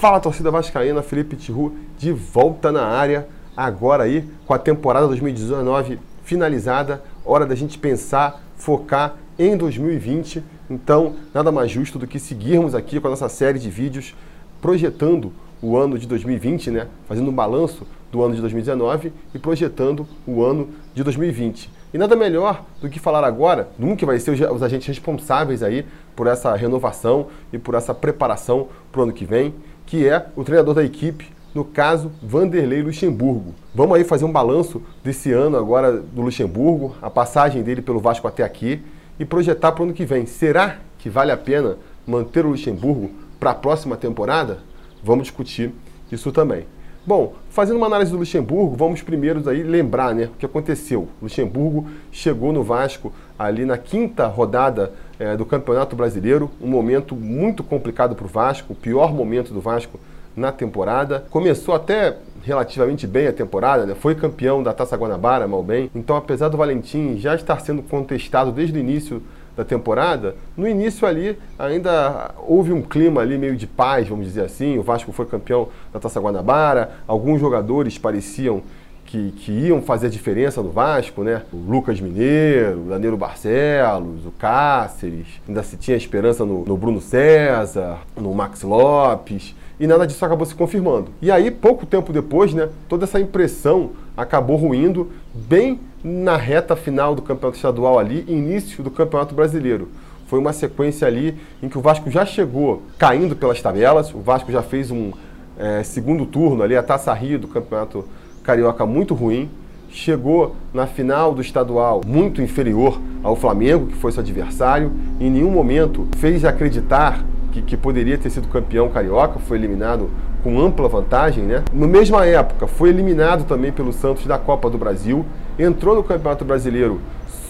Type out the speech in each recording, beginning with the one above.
Fala torcida vascaína, Felipe Tiru de volta na área, agora aí com a temporada 2019 finalizada, hora da gente pensar, focar em 2020. Então, nada mais justo do que seguirmos aqui com a nossa série de vídeos projetando o ano de 2020, né? Fazendo um balanço do ano de 2019 e projetando o ano de 2020. E nada melhor do que falar agora, que vai ser os agentes responsáveis aí por essa renovação e por essa preparação para o ano que vem, que é o treinador da equipe, no caso, Vanderlei Luxemburgo. Vamos aí fazer um balanço desse ano agora do Luxemburgo, a passagem dele pelo Vasco até aqui e projetar para o ano que vem. Será que vale a pena manter o Luxemburgo para a próxima temporada? Vamos discutir isso também. Bom, fazendo uma análise do Luxemburgo, vamos primeiro aí lembrar né, o que aconteceu. O Luxemburgo chegou no Vasco ali na quinta rodada é, do Campeonato Brasileiro, um momento muito complicado para o Vasco, o pior momento do Vasco na temporada. Começou até relativamente bem a temporada, né? foi campeão da Taça Guanabara, mal bem. Então, apesar do Valentim já estar sendo contestado desde o início da temporada, no início ali ainda houve um clima ali meio de paz, vamos dizer assim. O Vasco foi campeão da Taça Guanabara, alguns jogadores pareciam que, que, iam fazer a diferença no Vasco, né? O Lucas Mineiro, o Danilo Barcelos, o Cáceres, ainda se tinha esperança no, no Bruno César, no Max Lopes e nada disso acabou se confirmando. E aí, pouco tempo depois, né, toda essa impressão acabou ruindo bem na reta final do campeonato estadual ali, início do campeonato brasileiro. Foi uma sequência ali em que o Vasco já chegou caindo pelas tabelas, o Vasco já fez um é, segundo turno ali, a Taça Rio do campeonato carioca muito ruim, chegou na final do estadual muito inferior ao Flamengo, que foi seu adversário, em nenhum momento fez acreditar que, que, poderia ter sido campeão carioca, foi eliminado com ampla vantagem, né? Na mesma época, foi eliminado também pelo Santos da Copa do Brasil, entrou no Campeonato Brasileiro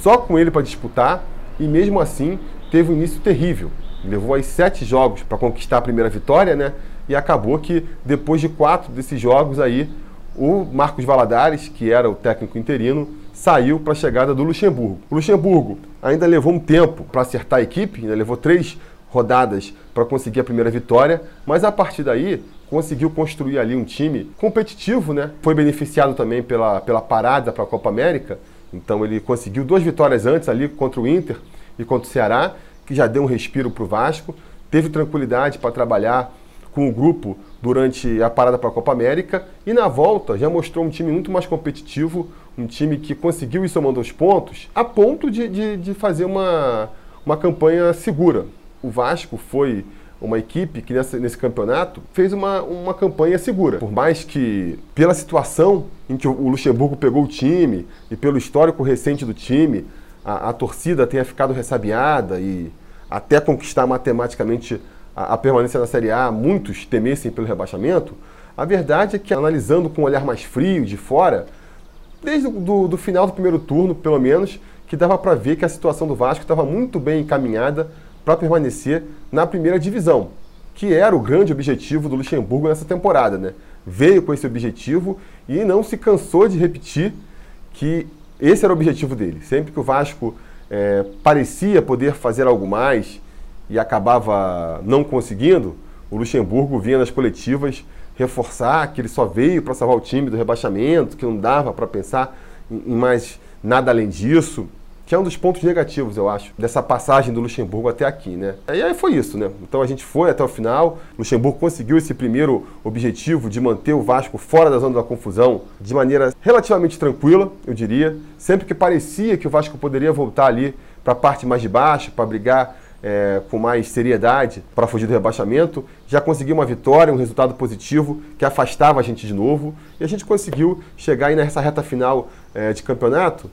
só com ele para disputar e mesmo assim teve um início terrível. Levou aí sete jogos para conquistar a primeira vitória, né? E acabou que depois de quatro desses jogos aí, o Marcos Valadares, que era o técnico interino, saiu para a chegada do Luxemburgo. O Luxemburgo ainda levou um tempo para acertar a equipe, ainda levou três rodadas para conseguir a primeira vitória, mas a partir daí conseguiu construir ali um time competitivo, né? Foi beneficiado também pela, pela parada para a Copa América, então ele conseguiu duas vitórias antes ali contra o Inter e contra o Ceará, que já deu um respiro para o Vasco, teve tranquilidade para trabalhar com o grupo durante a parada para a Copa América. E na volta já mostrou um time muito mais competitivo, um time que conseguiu ir somando os pontos a ponto de, de, de fazer uma, uma campanha segura, o Vasco foi uma equipe que nessa, nesse campeonato fez uma, uma campanha segura. Por mais que, pela situação em que o Luxemburgo pegou o time e pelo histórico recente do time, a, a torcida tenha ficado ressabiada e até conquistar matematicamente a, a, permanência na Série A, muitos temessem pelo rebaixamento, a verdade é que, analisando com um olhar mais frio, de fora, desde o do, do final do primeiro turno, pelo menos, que dava para ver que a situação do Vasco estava muito bem encaminhada para permanecer na primeira divisão, que era o grande objetivo do Luxemburgo nessa temporada. Né? Veio com esse objetivo e não se cansou de repetir que esse era o objetivo dele. Sempre que o Vasco é, parecia poder fazer algo mais e acabava não conseguindo, o Luxemburgo vinha nas coletivas reforçar que ele só veio para salvar o time do rebaixamento, que não dava para pensar em mais nada além disso que é um dos pontos negativos, eu acho, dessa passagem do Luxemburgo até aqui, né? E aí foi isso, né? Então a gente foi até o final, Luxemburgo conseguiu esse primeiro objetivo de manter o Vasco fora da zona da confusão de maneira relativamente tranquila, eu diria, sempre que parecia que o Vasco poderia voltar ali para a parte mais de baixo, para brigar é, com mais seriedade para fugir do rebaixamento, já conseguiu uma vitória, um resultado positivo que afastava a gente de novo e a gente conseguiu chegar aí nessa reta final é, de campeonato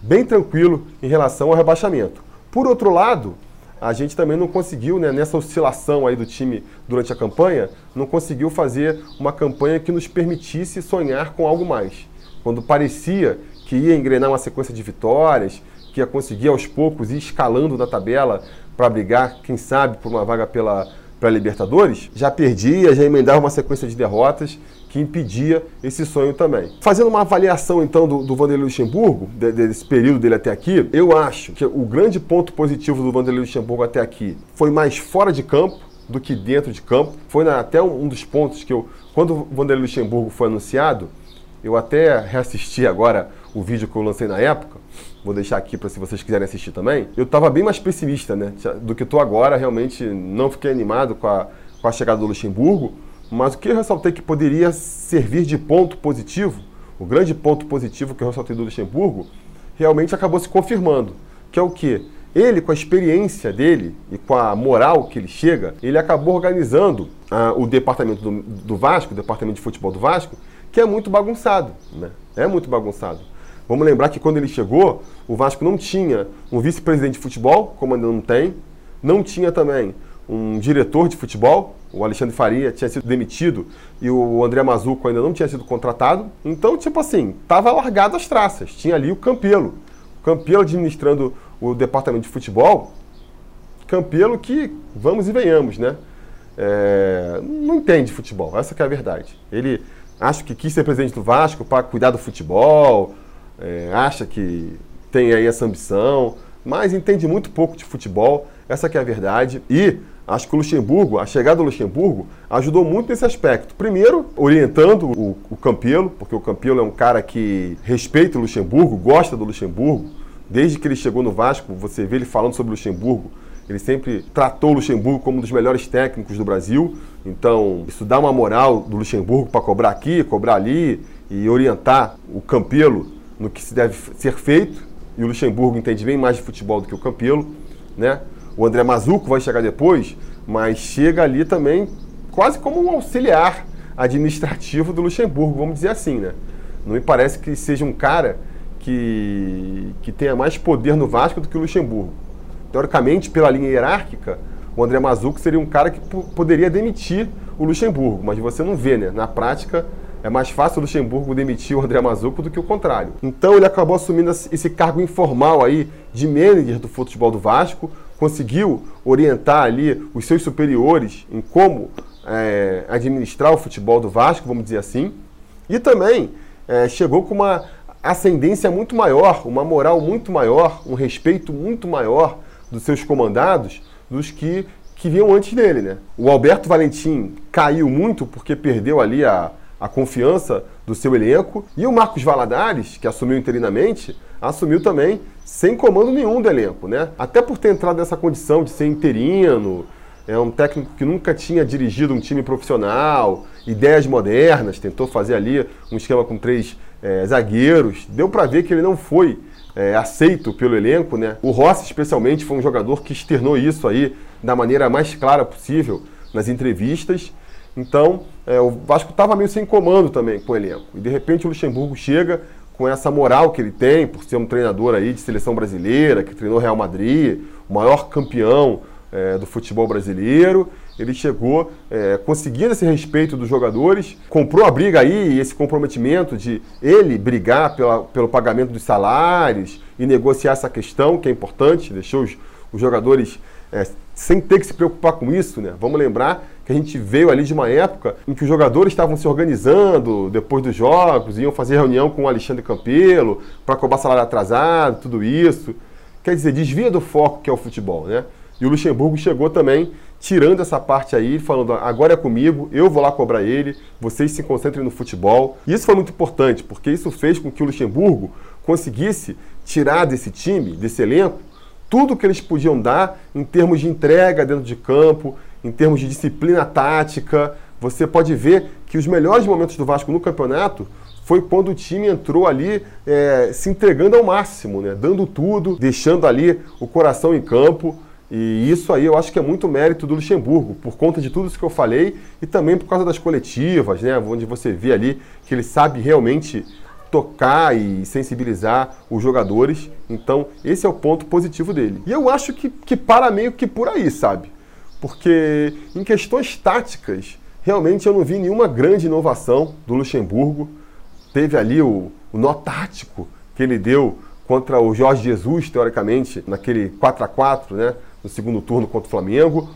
bem tranquilo em relação ao rebaixamento. Por outro lado, a gente também não conseguiu, né, nessa oscilação aí do time durante a campanha, não conseguiu fazer uma campanha que nos permitisse sonhar com algo mais. Quando parecia que ia engrenar uma sequência de vitórias, que ia conseguir aos poucos ir escalando na tabela para brigar, quem sabe, por uma vaga pela, para Libertadores, já perdia, já emendava uma sequência de derrotas que impedia esse sonho também. Fazendo uma avaliação então do, do Vanderlei Luxemburgo, de, desse período dele até aqui, eu acho que o grande ponto positivo do Vanderlei Luxemburgo até aqui foi mais fora de campo, do que dentro de campo. Foi na, até um, um dos pontos que eu, quando o Vanderlei Luxemburgo foi anunciado, eu até reassisti agora o vídeo que eu lancei na época. Vou deixar aqui para se vocês quiserem assistir também. Eu estava bem mais pessimista, né, do que estou agora. Realmente não fiquei animado com a, com a chegada do Luxemburgo. Mas o que eu ressaltei que poderia servir de ponto positivo, o grande ponto positivo que eu ressaltei do Luxemburgo, realmente acabou se confirmando, que é o que ele, com a experiência dele e com a moral que ele chega, ele acabou organizando ah, o departamento do, do, Vasco, o departamento de futebol do Vasco, que é muito bagunçado, né? É muito bagunçado. Vamos lembrar que quando ele chegou, o Vasco não tinha um vice-presidente de futebol, como ainda não tem, não tinha também um diretor de futebol, o Alexandre Faria tinha sido demitido e o André Mazuco ainda não tinha sido contratado. Então, tipo assim, tava largado as traças. Tinha ali o Campelo. O Campelo administrando o departamento de futebol. Campelo que, vamos e venhamos, né? É, não entende futebol, essa é a verdade. Ele acha que quis ser presidente do Vasco para cuidar do futebol, é, acha que tem aí essa ambição, mas entende muito pouco de futebol, essa é a verdade. E Acho que o Luxemburgo, a chegada do Luxemburgo, ajudou muito nesse aspecto. Primeiro, orientando o, o Campelo, porque o Campelo é um cara que respeita o Luxemburgo, gosta do Luxemburgo. Desde que ele chegou no Vasco, você vê ele falando sobre o Luxemburgo. Ele sempre tratou o Luxemburgo como um dos melhores técnicos do Brasil. Então, isso dá uma moral do Luxemburgo para cobrar aqui, cobrar ali e orientar o Campelo no que se deve ser feito. E o Luxemburgo entende bem mais de futebol do que o Campelo, né? O André Mazuco vai chegar depois, mas chega ali também quase como um auxiliar administrativo do Luxemburgo, vamos dizer assim, né? Não me parece que seja um cara que, que tenha mais poder no Vasco do que o Luxemburgo. Teoricamente, pela linha hierárquica, o André Mazuco seria um cara que poderia demitir o Luxemburgo, mas você não vê, né? Na prática, é mais fácil o Luxemburgo demitir o André Mazuco do que o contrário. Então ele acabou assumindo esse cargo informal aí de manager do futebol do Vasco, conseguiu orientar ali os seus superiores em como é, administrar o futebol do Vasco, vamos dizer assim, e também é, chegou com uma ascendência muito maior, uma moral muito maior, um respeito muito maior dos seus comandados dos que, que vinham antes dele. Né? O Alberto Valentim caiu muito porque perdeu ali a, a confiança do seu elenco, e o Marcos Valadares, que assumiu interinamente, assumiu também sem comando nenhum do elenco, né? Até por ter entrado nessa condição de ser interino, é um técnico que nunca tinha dirigido um time profissional, ideias modernas, tentou fazer ali um esquema com três é, zagueiros. Deu para ver que ele não foi é, aceito pelo elenco, né? O Rossi, especialmente, foi um jogador que externou isso aí da maneira mais clara possível nas entrevistas. Então, é, o Vasco estava meio sem comando também com o elenco. E de repente o Luxemburgo chega com essa moral que ele tem, por ser um treinador aí de seleção brasileira, que treinou Real Madrid, o maior campeão é, do futebol brasileiro. Ele chegou é, conseguindo esse respeito dos jogadores, comprou a briga aí, esse comprometimento de ele brigar pela, pelo pagamento dos salários e negociar essa questão, que é importante, deixou os, os jogadores é, sem ter que se preocupar com isso, né? Vamos lembrar que a gente veio ali de uma época em que os jogadores estavam se organizando depois dos jogos, iam fazer reunião com o Alexandre Campelo para cobrar salário atrasado, tudo isso. Quer dizer, desvia do foco que é o futebol, né? E o Luxemburgo chegou também tirando essa parte aí, falando agora é comigo, eu vou lá cobrar ele, vocês se concentrem no futebol. E isso foi muito importante, porque isso fez com que o Luxemburgo conseguisse tirar desse time, desse elenco, tudo que eles podiam dar em termos de entrega dentro de campo, em termos de disciplina tática. Você pode ver que os melhores momentos do Vasco no campeonato foi quando o time entrou ali é, se entregando ao máximo, né? dando tudo, deixando ali o coração em campo. E isso aí eu acho que é muito mérito do Luxemburgo, por conta de tudo isso que eu falei e também por causa das coletivas, né? onde você vê ali que ele sabe realmente tocar e sensibilizar os jogadores. Então, esse é o ponto positivo dele. E eu acho que, que para meio que por aí, sabe? Porque em questões táticas, realmente eu não vi nenhuma grande inovação do Luxemburgo. Teve ali o, o nó tático que ele deu contra o Jorge Jesus, teoricamente, naquele 4 a 4 né? No segundo turno contra o Flamengo.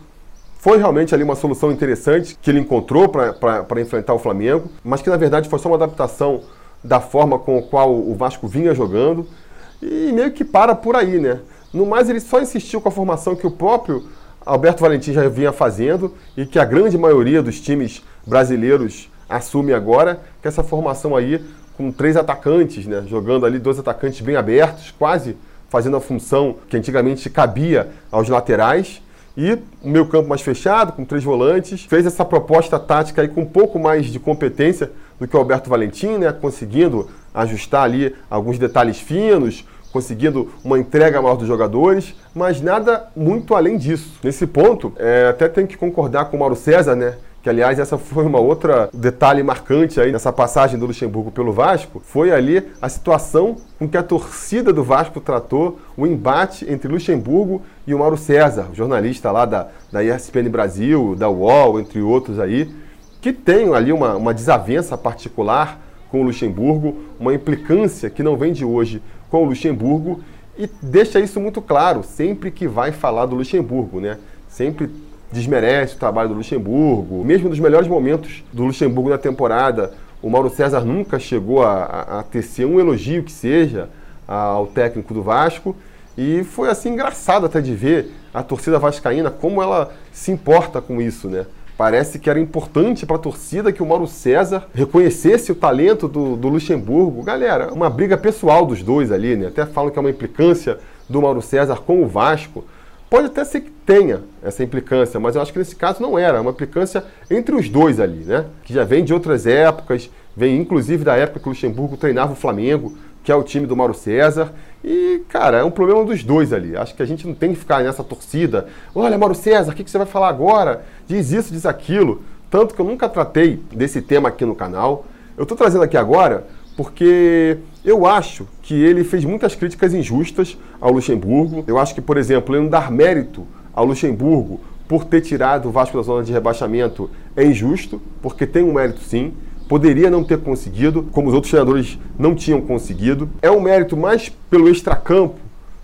Foi realmente ali uma solução interessante que ele encontrou para enfrentar o Flamengo, mas que na verdade foi só uma adaptação da forma com a qual o Vasco vinha jogando e meio que para por aí, né? No mais, ele só insistiu com a formação que o próprio Alberto Valentim já vinha fazendo e que a grande maioria dos times brasileiros assume agora, que essa formação aí com três atacantes, né, jogando ali dois atacantes bem abertos, quase fazendo a função que antigamente cabia aos laterais. E o meio campo mais fechado, com três volantes, fez essa proposta tática aí com um pouco mais de competência do que o Alberto Valentim, né, conseguindo ajustar ali alguns detalhes finos, conseguindo uma entrega maior dos jogadores, mas nada muito além disso. Nesse ponto, é, até tenho que concordar com o Mauro César, né? que aliás essa foi uma outra detalhe marcante aí nessa passagem do Luxemburgo pelo Vasco, foi ali a situação com que a torcida do Vasco tratou o embate entre Luxemburgo e o Mauro César, jornalista lá da, da ESPN Brasil, da UOL, entre outros aí, que tem ali uma, uma desavença particular com o Luxemburgo, uma implicância que não vem de hoje com o Luxemburgo e deixa isso muito claro sempre que vai falar do Luxemburgo, né? Sempre desmerece o trabalho do Luxemburgo. Mesmo nos melhores momentos do Luxemburgo na temporada, o Mauro César nunca chegou a, a, a tecer um elogio que seja ao técnico do Vasco. E foi assim engraçado até de ver a torcida vascaína, como ela se importa com isso, né? Parece que era importante para a torcida que o Mauro César reconhecesse o talento do, do, Luxemburgo. Galera, uma briga pessoal dos dois ali, né? Até falam que é uma implicância do Mauro César com o Vasco. Pode até ser que tenha essa implicância, mas eu acho que nesse caso não era. É uma implicância entre os dois ali, né? Que já vem de outras épocas, vem inclusive da época que o Luxemburgo treinava o Flamengo que é o time do Mauro César. E, cara, é um problema dos dois ali. Acho que a gente não tem que ficar nessa torcida. Olha, Mauro César, o que, você vai falar agora? Diz isso, diz aquilo. Tanto que eu nunca tratei desse tema aqui no canal. Eu estou trazendo aqui agora porque eu acho que ele fez muitas críticas injustas ao Luxemburgo. Eu acho que, por exemplo, ele não dar mérito ao Luxemburgo por ter tirado o Vasco da zona de rebaixamento é injusto, porque tem um mérito sim poderia não ter conseguido, como os outros treinadores não tinham conseguido. É um mérito mais pelo extracampo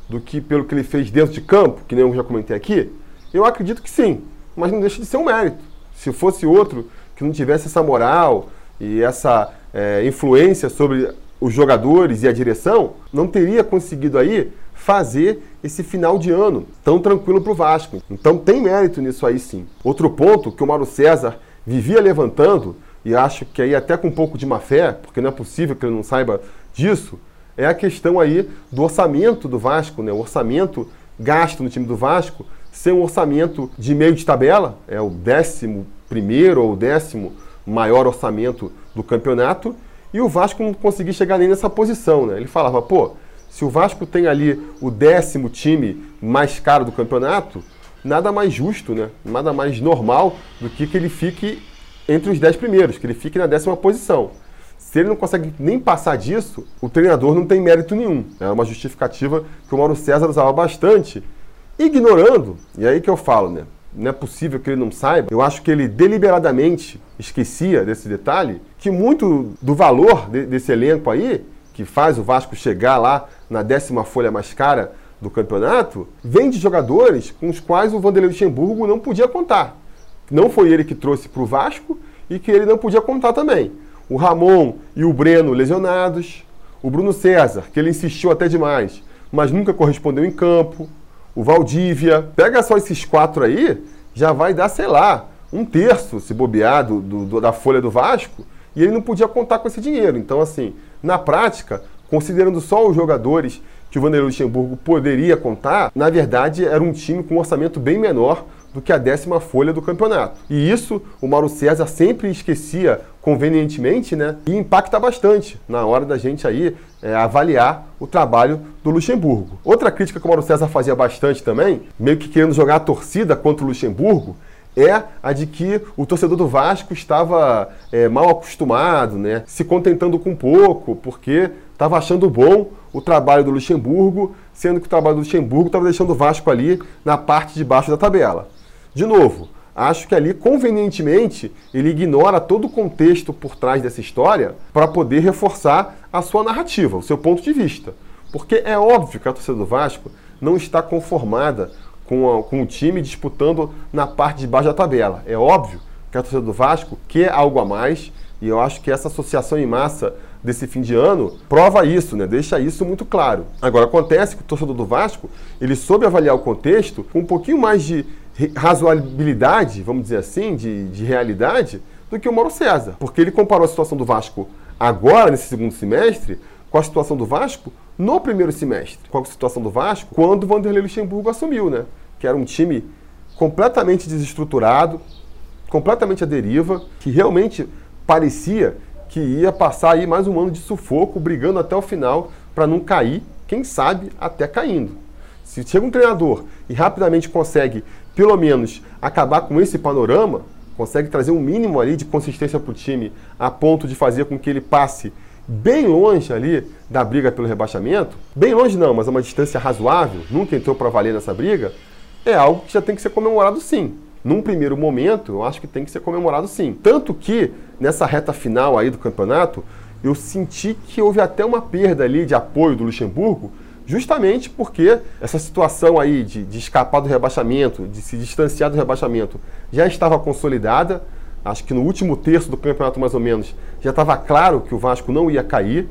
do que pelo que ele fez dentro de campo, que nem eu já comentei aqui? Eu acredito que sim, mas não deixa de ser um mérito. Se fosse outro que não tivesse essa moral e essa é, influência sobre os jogadores e a direção, não teria conseguido aí fazer esse final de ano tão tranquilo para o Vasco. Então tem mérito nisso aí sim. Outro ponto que o Mauro César vivia levantando e acho que aí até com um pouco de má fé, porque não é possível que ele não saiba disso, é a questão aí do orçamento do Vasco, né? O orçamento gasto no time do Vasco ser um orçamento de meio de tabela, é o décimo primeiro ou décimo maior orçamento do campeonato, e o Vasco não conseguia chegar nem nessa posição, né? Ele falava, pô, se o Vasco tem ali o décimo time mais caro do campeonato, nada mais justo, né? Nada mais normal do que que ele fique entre os 10 primeiros, que ele fique na décima posição. Se ele não consegue nem passar disso, o treinador não tem mérito nenhum. É uma justificativa que o Mauro César usava bastante, ignorando, e é aí que eu falo, né? Não é possível que ele não saiba. Eu acho que ele deliberadamente esquecia desse detalhe, que muito do valor de, desse elenco aí, que faz o Vasco chegar lá na décima folha mais cara do campeonato, vem de jogadores com os quais o Vanderlei Luxemburgo não podia contar não foi ele que trouxe para o Vasco e que ele não podia contar também. O Ramon e o Breno lesionados, o Bruno César, que ele insistiu até demais, mas nunca correspondeu em campo, o Valdívia. Pega só esses quatro aí, já vai dar, sei lá, um terço, se bobear, do, do, da folha do Vasco, e ele não podia contar com esse dinheiro. Então, assim, na prática, considerando só os jogadores que o Vanderlei Luxemburgo poderia contar, na verdade era um time com um orçamento bem menor do que a décima folha do campeonato. E isso o Mauro César sempre esquecia convenientemente, né? E impacta bastante na hora da gente aí é, avaliar o trabalho do Luxemburgo. Outra crítica que o Mauro César fazia bastante também, meio que querendo jogar a torcida contra o Luxemburgo, é a de que o torcedor do Vasco estava é, mal acostumado, né? Se contentando com pouco, porque estava achando bom o trabalho do Luxemburgo, sendo que o trabalho do Luxemburgo estava deixando o Vasco ali na parte de baixo da tabela. De novo, acho que ali, convenientemente, ele ignora todo o contexto por trás dessa história para poder reforçar a sua narrativa, o seu ponto de vista. Porque é óbvio que a torcida do Vasco não está conformada com, a, com o time disputando na parte de baixo da tabela. É óbvio que a torcida do Vasco quer algo a mais e eu acho que essa associação em massa desse fim de ano prova isso, né? Deixa isso muito claro. Agora acontece que o torcedor do Vasco, ele soube avaliar o contexto com um pouquinho mais de razoabilidade, vamos dizer assim, de, de realidade, do que o Mauro César. Porque ele comparou a situação do Vasco agora, nesse segundo semestre, com a situação do Vasco no primeiro semestre. Com a situação do Vasco quando o Vanderlei Luxemburgo assumiu, né? Que era um time completamente desestruturado, completamente à deriva, que realmente parecia que ia passar aí mais um ano de sufoco, brigando até o final para não cair, quem sabe até caindo. Se chega um treinador e rapidamente consegue, pelo menos, acabar com esse panorama, consegue trazer um mínimo ali de consistência para o time, a ponto de fazer com que ele passe bem longe ali da briga pelo rebaixamento, bem longe não, mas a uma distância razoável, nunca entrou para valer nessa briga, é algo que já tem que ser comemorado sim. Num primeiro momento, eu acho que tem que ser comemorado sim. Tanto que, nessa reta final aí do campeonato, eu senti que houve até uma perda ali de apoio do Luxemburgo, justamente porque essa situação aí de, de escapar do rebaixamento, de se distanciar do rebaixamento, já estava consolidada. Acho que no último terço do campeonato, mais ou menos, já estava claro que o Vasco não ia cair.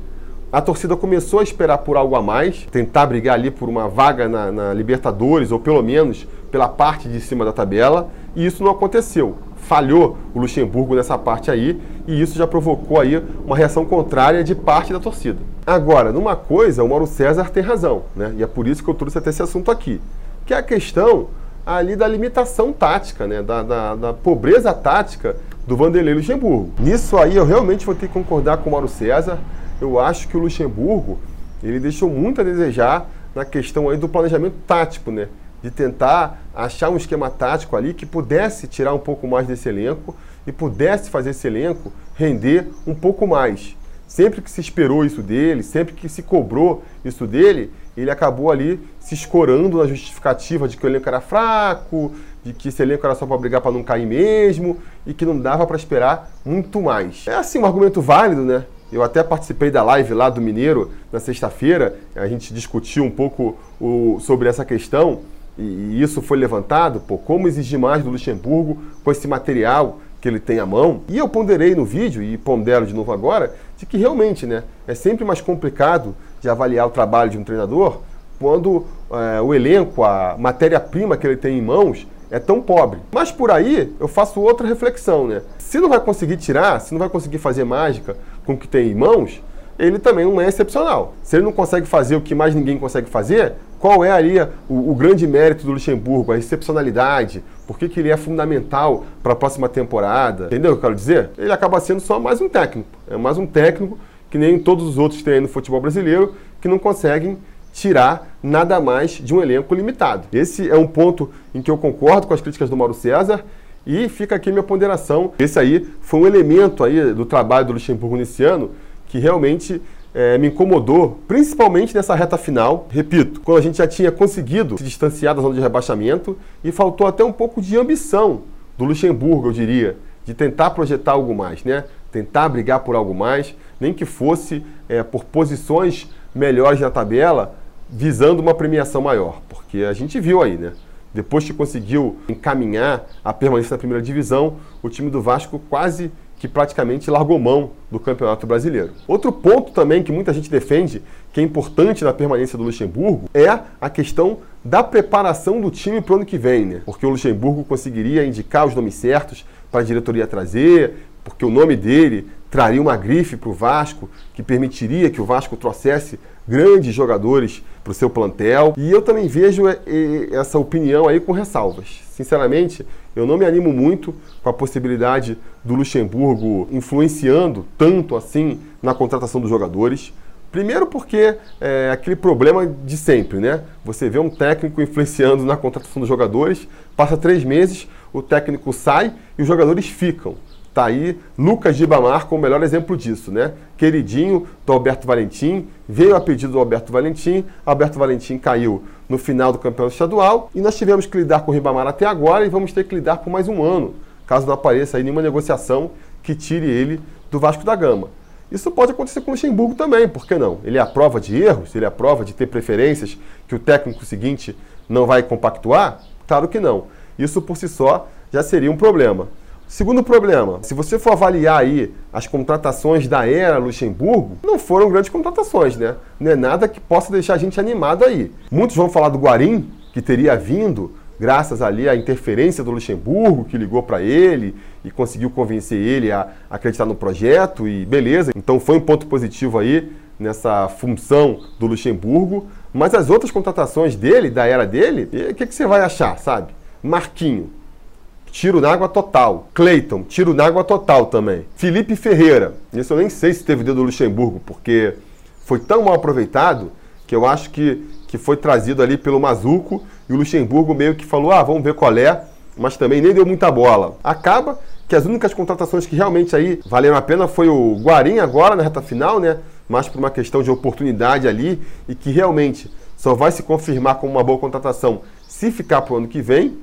A torcida começou a esperar por algo a mais, tentar brigar ali por uma vaga na, na Libertadores, ou pelo menos pela parte de cima da tabela, e isso não aconteceu. Falhou o Luxemburgo nessa parte aí, e isso já provocou aí uma reação contrária de parte da torcida. Agora, numa coisa, o Mauro César tem razão, né? E é por isso que eu trouxe até esse assunto aqui, que é a questão ali da limitação tática, né? Da, da, da pobreza tática do Vanderlei Luxemburgo. Nisso aí eu realmente vou ter que concordar com o Mauro César eu acho que o Luxemburgo ele deixou muito a desejar na questão aí do planejamento tático, né? De tentar achar um esquema tático ali que pudesse tirar um pouco mais desse elenco e pudesse fazer esse elenco render um pouco mais. Sempre que se esperou isso dele, sempre que se cobrou isso dele, ele acabou ali se escorando na justificativa de que o elenco era fraco, de que esse elenco era só para brigar para não cair mesmo e que não dava para esperar muito mais. É assim um argumento válido, né? Eu até participei da live lá do Mineiro na sexta-feira, a gente discutiu um pouco o, sobre essa questão e, isso foi levantado, pô, como exigir mais do Luxemburgo com esse material que ele tem à mão. E eu ponderei no vídeo, e pondero de novo agora, de que realmente né, é sempre mais complicado de avaliar o trabalho de um treinador quando é, o elenco, a matéria-prima que ele tem em mãos, é tão pobre. Mas por aí eu faço outra reflexão, né? Se não vai conseguir tirar, se não vai conseguir fazer mágica com o que tem em mãos, ele também não é excepcional. Se ele não consegue fazer o que mais ninguém consegue fazer, qual é ali o, o grande mérito do Luxemburgo, a excepcionalidade? Por que, que ele é fundamental para a próxima temporada? Entendeu o que eu quero dizer? Ele acaba sendo só mais um técnico. É mais um técnico que nem todos os outros aí no futebol brasileiro, que não conseguem tirar nada mais de um elenco limitado. Esse é um ponto em que eu concordo com as críticas do Mauro César e fica aqui minha ponderação. Esse aí foi um elemento aí do trabalho do Luxemburgo nesse ano que realmente é, me incomodou, principalmente nessa reta final. Repito, quando a gente já tinha conseguido se distanciar da zona de rebaixamento e faltou até um pouco de ambição do Luxemburgo, eu diria, de tentar projetar algo mais, né? Tentar brigar por algo mais, nem que fosse é, por posições melhores na tabela, visando uma premiação maior, porque a gente viu aí, né? Depois que conseguiu encaminhar a permanência na primeira divisão, o time do Vasco quase que praticamente largou mão do Campeonato Brasileiro. Outro ponto também que muita gente defende, que é importante na permanência do Luxemburgo, é a questão da preparação do time para o ano que vem, né? Porque o Luxemburgo conseguiria indicar os nomes certos para a diretoria trazer, porque o nome dele traria uma grife para o Vasco, que permitiria que o Vasco trouxesse grandes jogadores para o seu plantel. E eu também vejo é, essa opinião aí com ressalvas. Sinceramente, eu não me animo muito com a possibilidade do Luxemburgo influenciando tanto assim na contratação dos jogadores. Primeiro porque é aquele problema de sempre, né? Você vê um técnico influenciando na contratação dos jogadores, passa três meses, o técnico sai e os jogadores ficam. Tá aí Lucas Gibamar como o melhor exemplo disso, né? Queridinho do Alberto Valentim, veio a pedido do Alberto Valentim, Alberto Valentim caiu no final do campeonato estadual e nós tivemos que lidar com o Ribamar até agora e vamos ter que lidar por mais um ano, caso não apareça aí nenhuma negociação que tire ele do Vasco da Gama. Isso pode acontecer com o Luxemburgo também, por que não? Ele é a prova de erros, ele é a prova de ter preferências que o técnico seguinte não vai compactuar? Claro que não. Isso por si só já seria um problema. Segundo problema, se você for avaliar aí as contratações da era Luxemburgo, não foram grandes contratações, né? Não é nada que possa deixar a gente animado aí. Muitos vão falar do Guarim, que teria vindo graças ali à interferência do Luxemburgo, que ligou para ele e conseguiu convencer ele a acreditar no projeto e beleza. Então foi um ponto positivo aí nessa função do Luxemburgo. Mas as outras contratações dele, da era dele, o que, que você vai achar, sabe? Marquinho, tiro na água total. Cleiton, tiro na água total também. Felipe Ferreira, isso eu nem sei se teve dedo do Luxemburgo, porque foi tão mal aproveitado que eu acho que, que foi trazido ali pelo Mazuco e o Luxemburgo meio que falou: ah, vamos ver qual é, mas também nem deu muita bola. Acaba que as únicas contratações que realmente aí valeram a pena foi o Guarim agora na reta final, né? Mas por uma questão de oportunidade ali e que realmente só vai se confirmar como uma boa contratação se ficar para o ano que vem.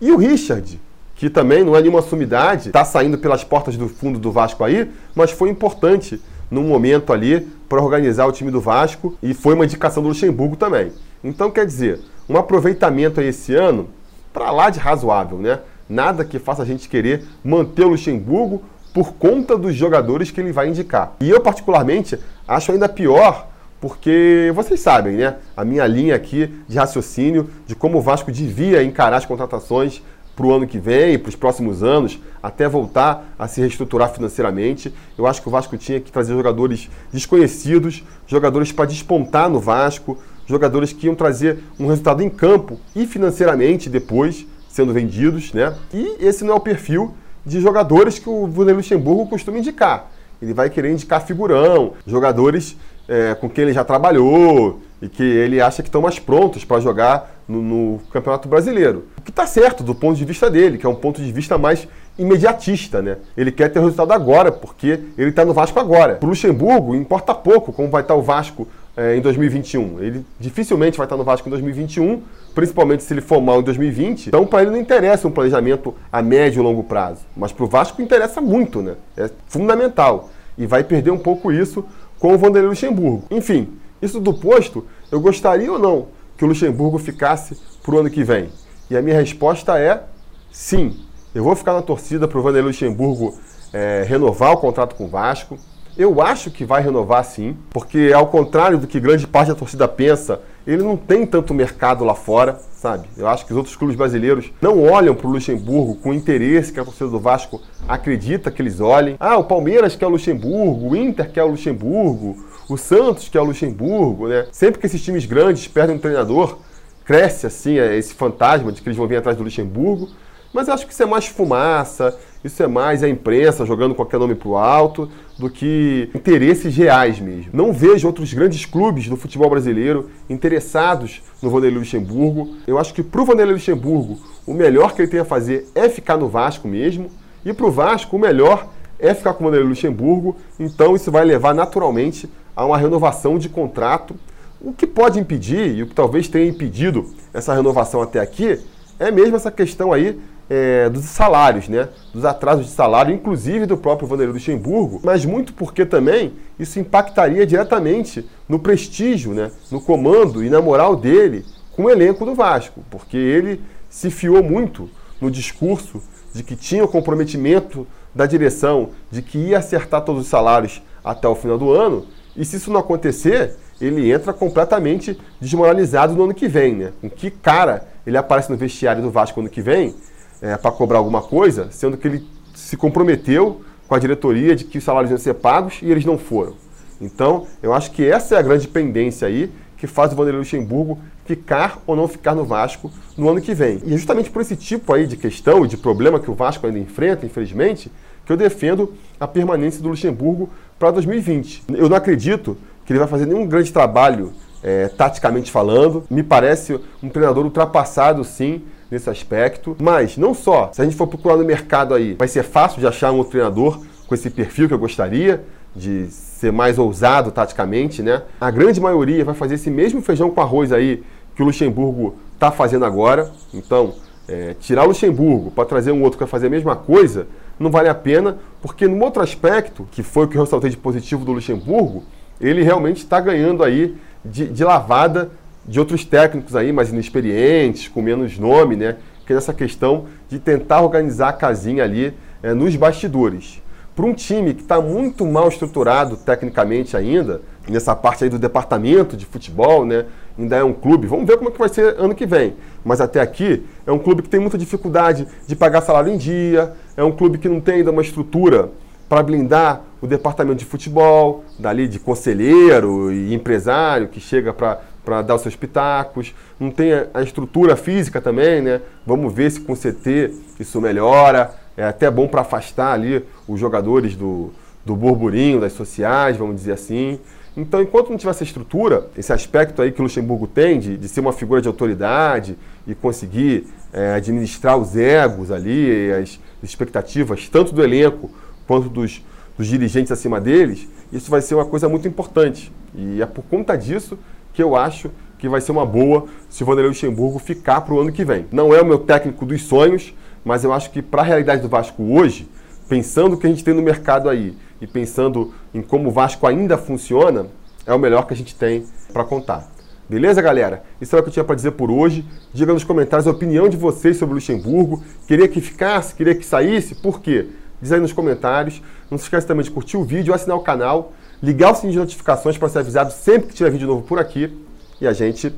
E o Richard, que também não é nenhuma sumidade, está saindo pelas portas do fundo do Vasco aí, mas foi importante num momento ali para organizar o time do Vasco e foi uma indicação do Luxemburgo também. Então, quer dizer, um aproveitamento aí esse ano para lá de razoável, né? Nada que faça a gente querer manter o Luxemburgo por conta dos jogadores que ele vai indicar. E eu, particularmente, acho ainda pior porque vocês sabem, né? A minha linha aqui de raciocínio de como o Vasco devia encarar as contratações para o ano que vem, para os próximos anos, até voltar a se reestruturar financeiramente. Eu acho que o Vasco tinha que trazer jogadores desconhecidos, jogadores para despontar no Vasco, jogadores que iam trazer um resultado em campo e financeiramente depois sendo vendidos, né? E esse não é o perfil de jogadores que o Vanderlei Luxemburgo costuma indicar. Ele vai querer indicar figurão, jogadores é, com quem ele já trabalhou e que ele acha que estão mais prontos para jogar no, no, Campeonato Brasileiro. O que está certo do ponto de vista dele, que é um ponto de vista mais imediatista, né? Ele quer ter o resultado agora, porque ele está no Vasco agora. Para o Luxemburgo, importa pouco como vai estar tá o Vasco é, em 2021. Ele dificilmente vai estar tá no Vasco em 2021, principalmente se ele for mal em 2020. Então, para ele não interessa um planejamento a médio e longo prazo. Mas para o Vasco interessa muito, né? É fundamental. E vai perder um pouco isso com o Vanderlei Luxemburgo. Enfim, isso do posto, eu gostaria ou não que o Luxemburgo ficasse para o ano que vem? E a minha resposta é sim. Eu vou ficar na torcida para o Vanderlei Luxemburgo é, renovar o contrato com o Vasco. Eu acho que vai renovar sim, porque ao contrário do que grande parte da torcida pensa, ele não tem tanto mercado lá fora, sabe? Eu acho que os outros clubes brasileiros não olham para o Luxemburgo com o interesse que a torcida do Vasco acredita que eles olhem. Ah, o Palmeiras quer o Luxemburgo, o Inter quer o Luxemburgo, o Santos quer o Luxemburgo, né? Sempre que esses times grandes perdem um treinador, cresce assim é, esse fantasma de que eles vão vir atrás do Luxemburgo. Mas eu acho que isso é mais fumaça, isso é mais a imprensa jogando qualquer nome para o alto do que interesses reais mesmo. Não vejo outros grandes clubes do futebol brasileiro interessados no Vanderlei Luxemburgo. Eu acho que para o Vanderlei Luxemburgo o melhor que ele tem a fazer é ficar no Vasco mesmo. E para o Vasco o melhor é ficar com o Vanderlei Luxemburgo. Então isso vai levar naturalmente a uma renovação de contrato. O que pode impedir, e o que talvez tenha impedido essa renovação até aqui, é mesmo essa questão aí é, dos salários, né? dos atrasos de salário, inclusive do próprio Vanderlei Luxemburgo, mas muito porque também isso impactaria diretamente no prestígio, né? no comando e na moral dele com o elenco do Vasco, porque ele se fiou muito no discurso de que tinha o comprometimento da direção de que ia acertar todos os salários até o final do ano, e se isso não acontecer, ele entra completamente desmoralizado no ano que vem, né? Com que cara ele aparece no vestiário do Vasco ano que vem é, para cobrar alguma coisa, sendo que ele se comprometeu com a diretoria de que os salários iam ser pagos e eles não foram. Então, eu acho que essa é a grande pendência aí que faz o Vanderlei Luxemburgo ficar ou não ficar no Vasco no ano que vem. E é justamente por esse tipo aí de questão e de problema que o Vasco ainda enfrenta, infelizmente, que eu defendo a permanência do Luxemburgo para 2020. Eu não acredito que ele vai fazer nenhum grande trabalho é, taticamente falando. Me parece um treinador ultrapassado, sim, nesse aspecto. Mas não só, se a gente for procurar no mercado aí, vai ser fácil de achar um outro treinador com esse perfil que eu gostaria, de ser mais ousado taticamente, né? A grande maioria vai fazer esse mesmo feijão com arroz aí que o Luxemburgo está fazendo agora. Então, é, tirar o Luxemburgo para trazer um outro que vai fazer a mesma coisa não vale a pena, porque no outro aspecto, que foi o que eu ressaltei de positivo do Luxemburgo, ele realmente está ganhando aí de, de lavada de outros técnicos aí, mais inexperientes, com menos nome, né? Que é essa questão de tentar organizar a casinha ali é, nos bastidores. Para um time que está muito mal estruturado tecnicamente ainda, nessa parte aí do departamento de futebol, né? ainda é um clube, vamos ver como é que vai ser ano que vem. Mas até aqui é um clube que tem muita dificuldade de pagar salário em dia, é um clube que não tem ainda uma estrutura para blindar o departamento de futebol, dali de conselheiro e empresário que chega para dar os seus pitacos, não tem a, estrutura física também, né? Vamos ver se com CT isso melhora. É até bom para afastar ali os jogadores do, do burburinho, das sociais, vamos dizer assim. Então, enquanto não tiver essa estrutura, esse aspecto aí que o Luxemburgo tem de, de ser uma figura de autoridade e conseguir é, administrar os egos ali, as expectativas, tanto do elenco quanto dos, dos dirigentes acima deles, isso vai ser uma coisa muito importante. E é por conta disso que eu acho que vai ser uma boa se o Vanderlei Luxemburgo ficar para o ano que vem. Não é o meu técnico dos sonhos, mas eu acho que para a realidade do Vasco hoje, pensando o que a gente tem no mercado aí e pensando em como o Vasco ainda funciona, é o melhor que a gente tem para contar. Beleza, galera? Isso é o que eu tinha para dizer por hoje. Diga nos comentários a opinião de vocês sobre o Luxemburgo. Queria que ficasse? Queria que saísse? Por quê? Diz aí nos comentários. Não se esqueça também de curtir o vídeo, assinar o canal, ligar o sininho de notificações para ser avisado sempre que tiver vídeo novo por aqui. E a gente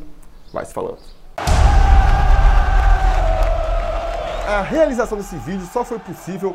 vai se falando. A realização desse vídeo só foi possível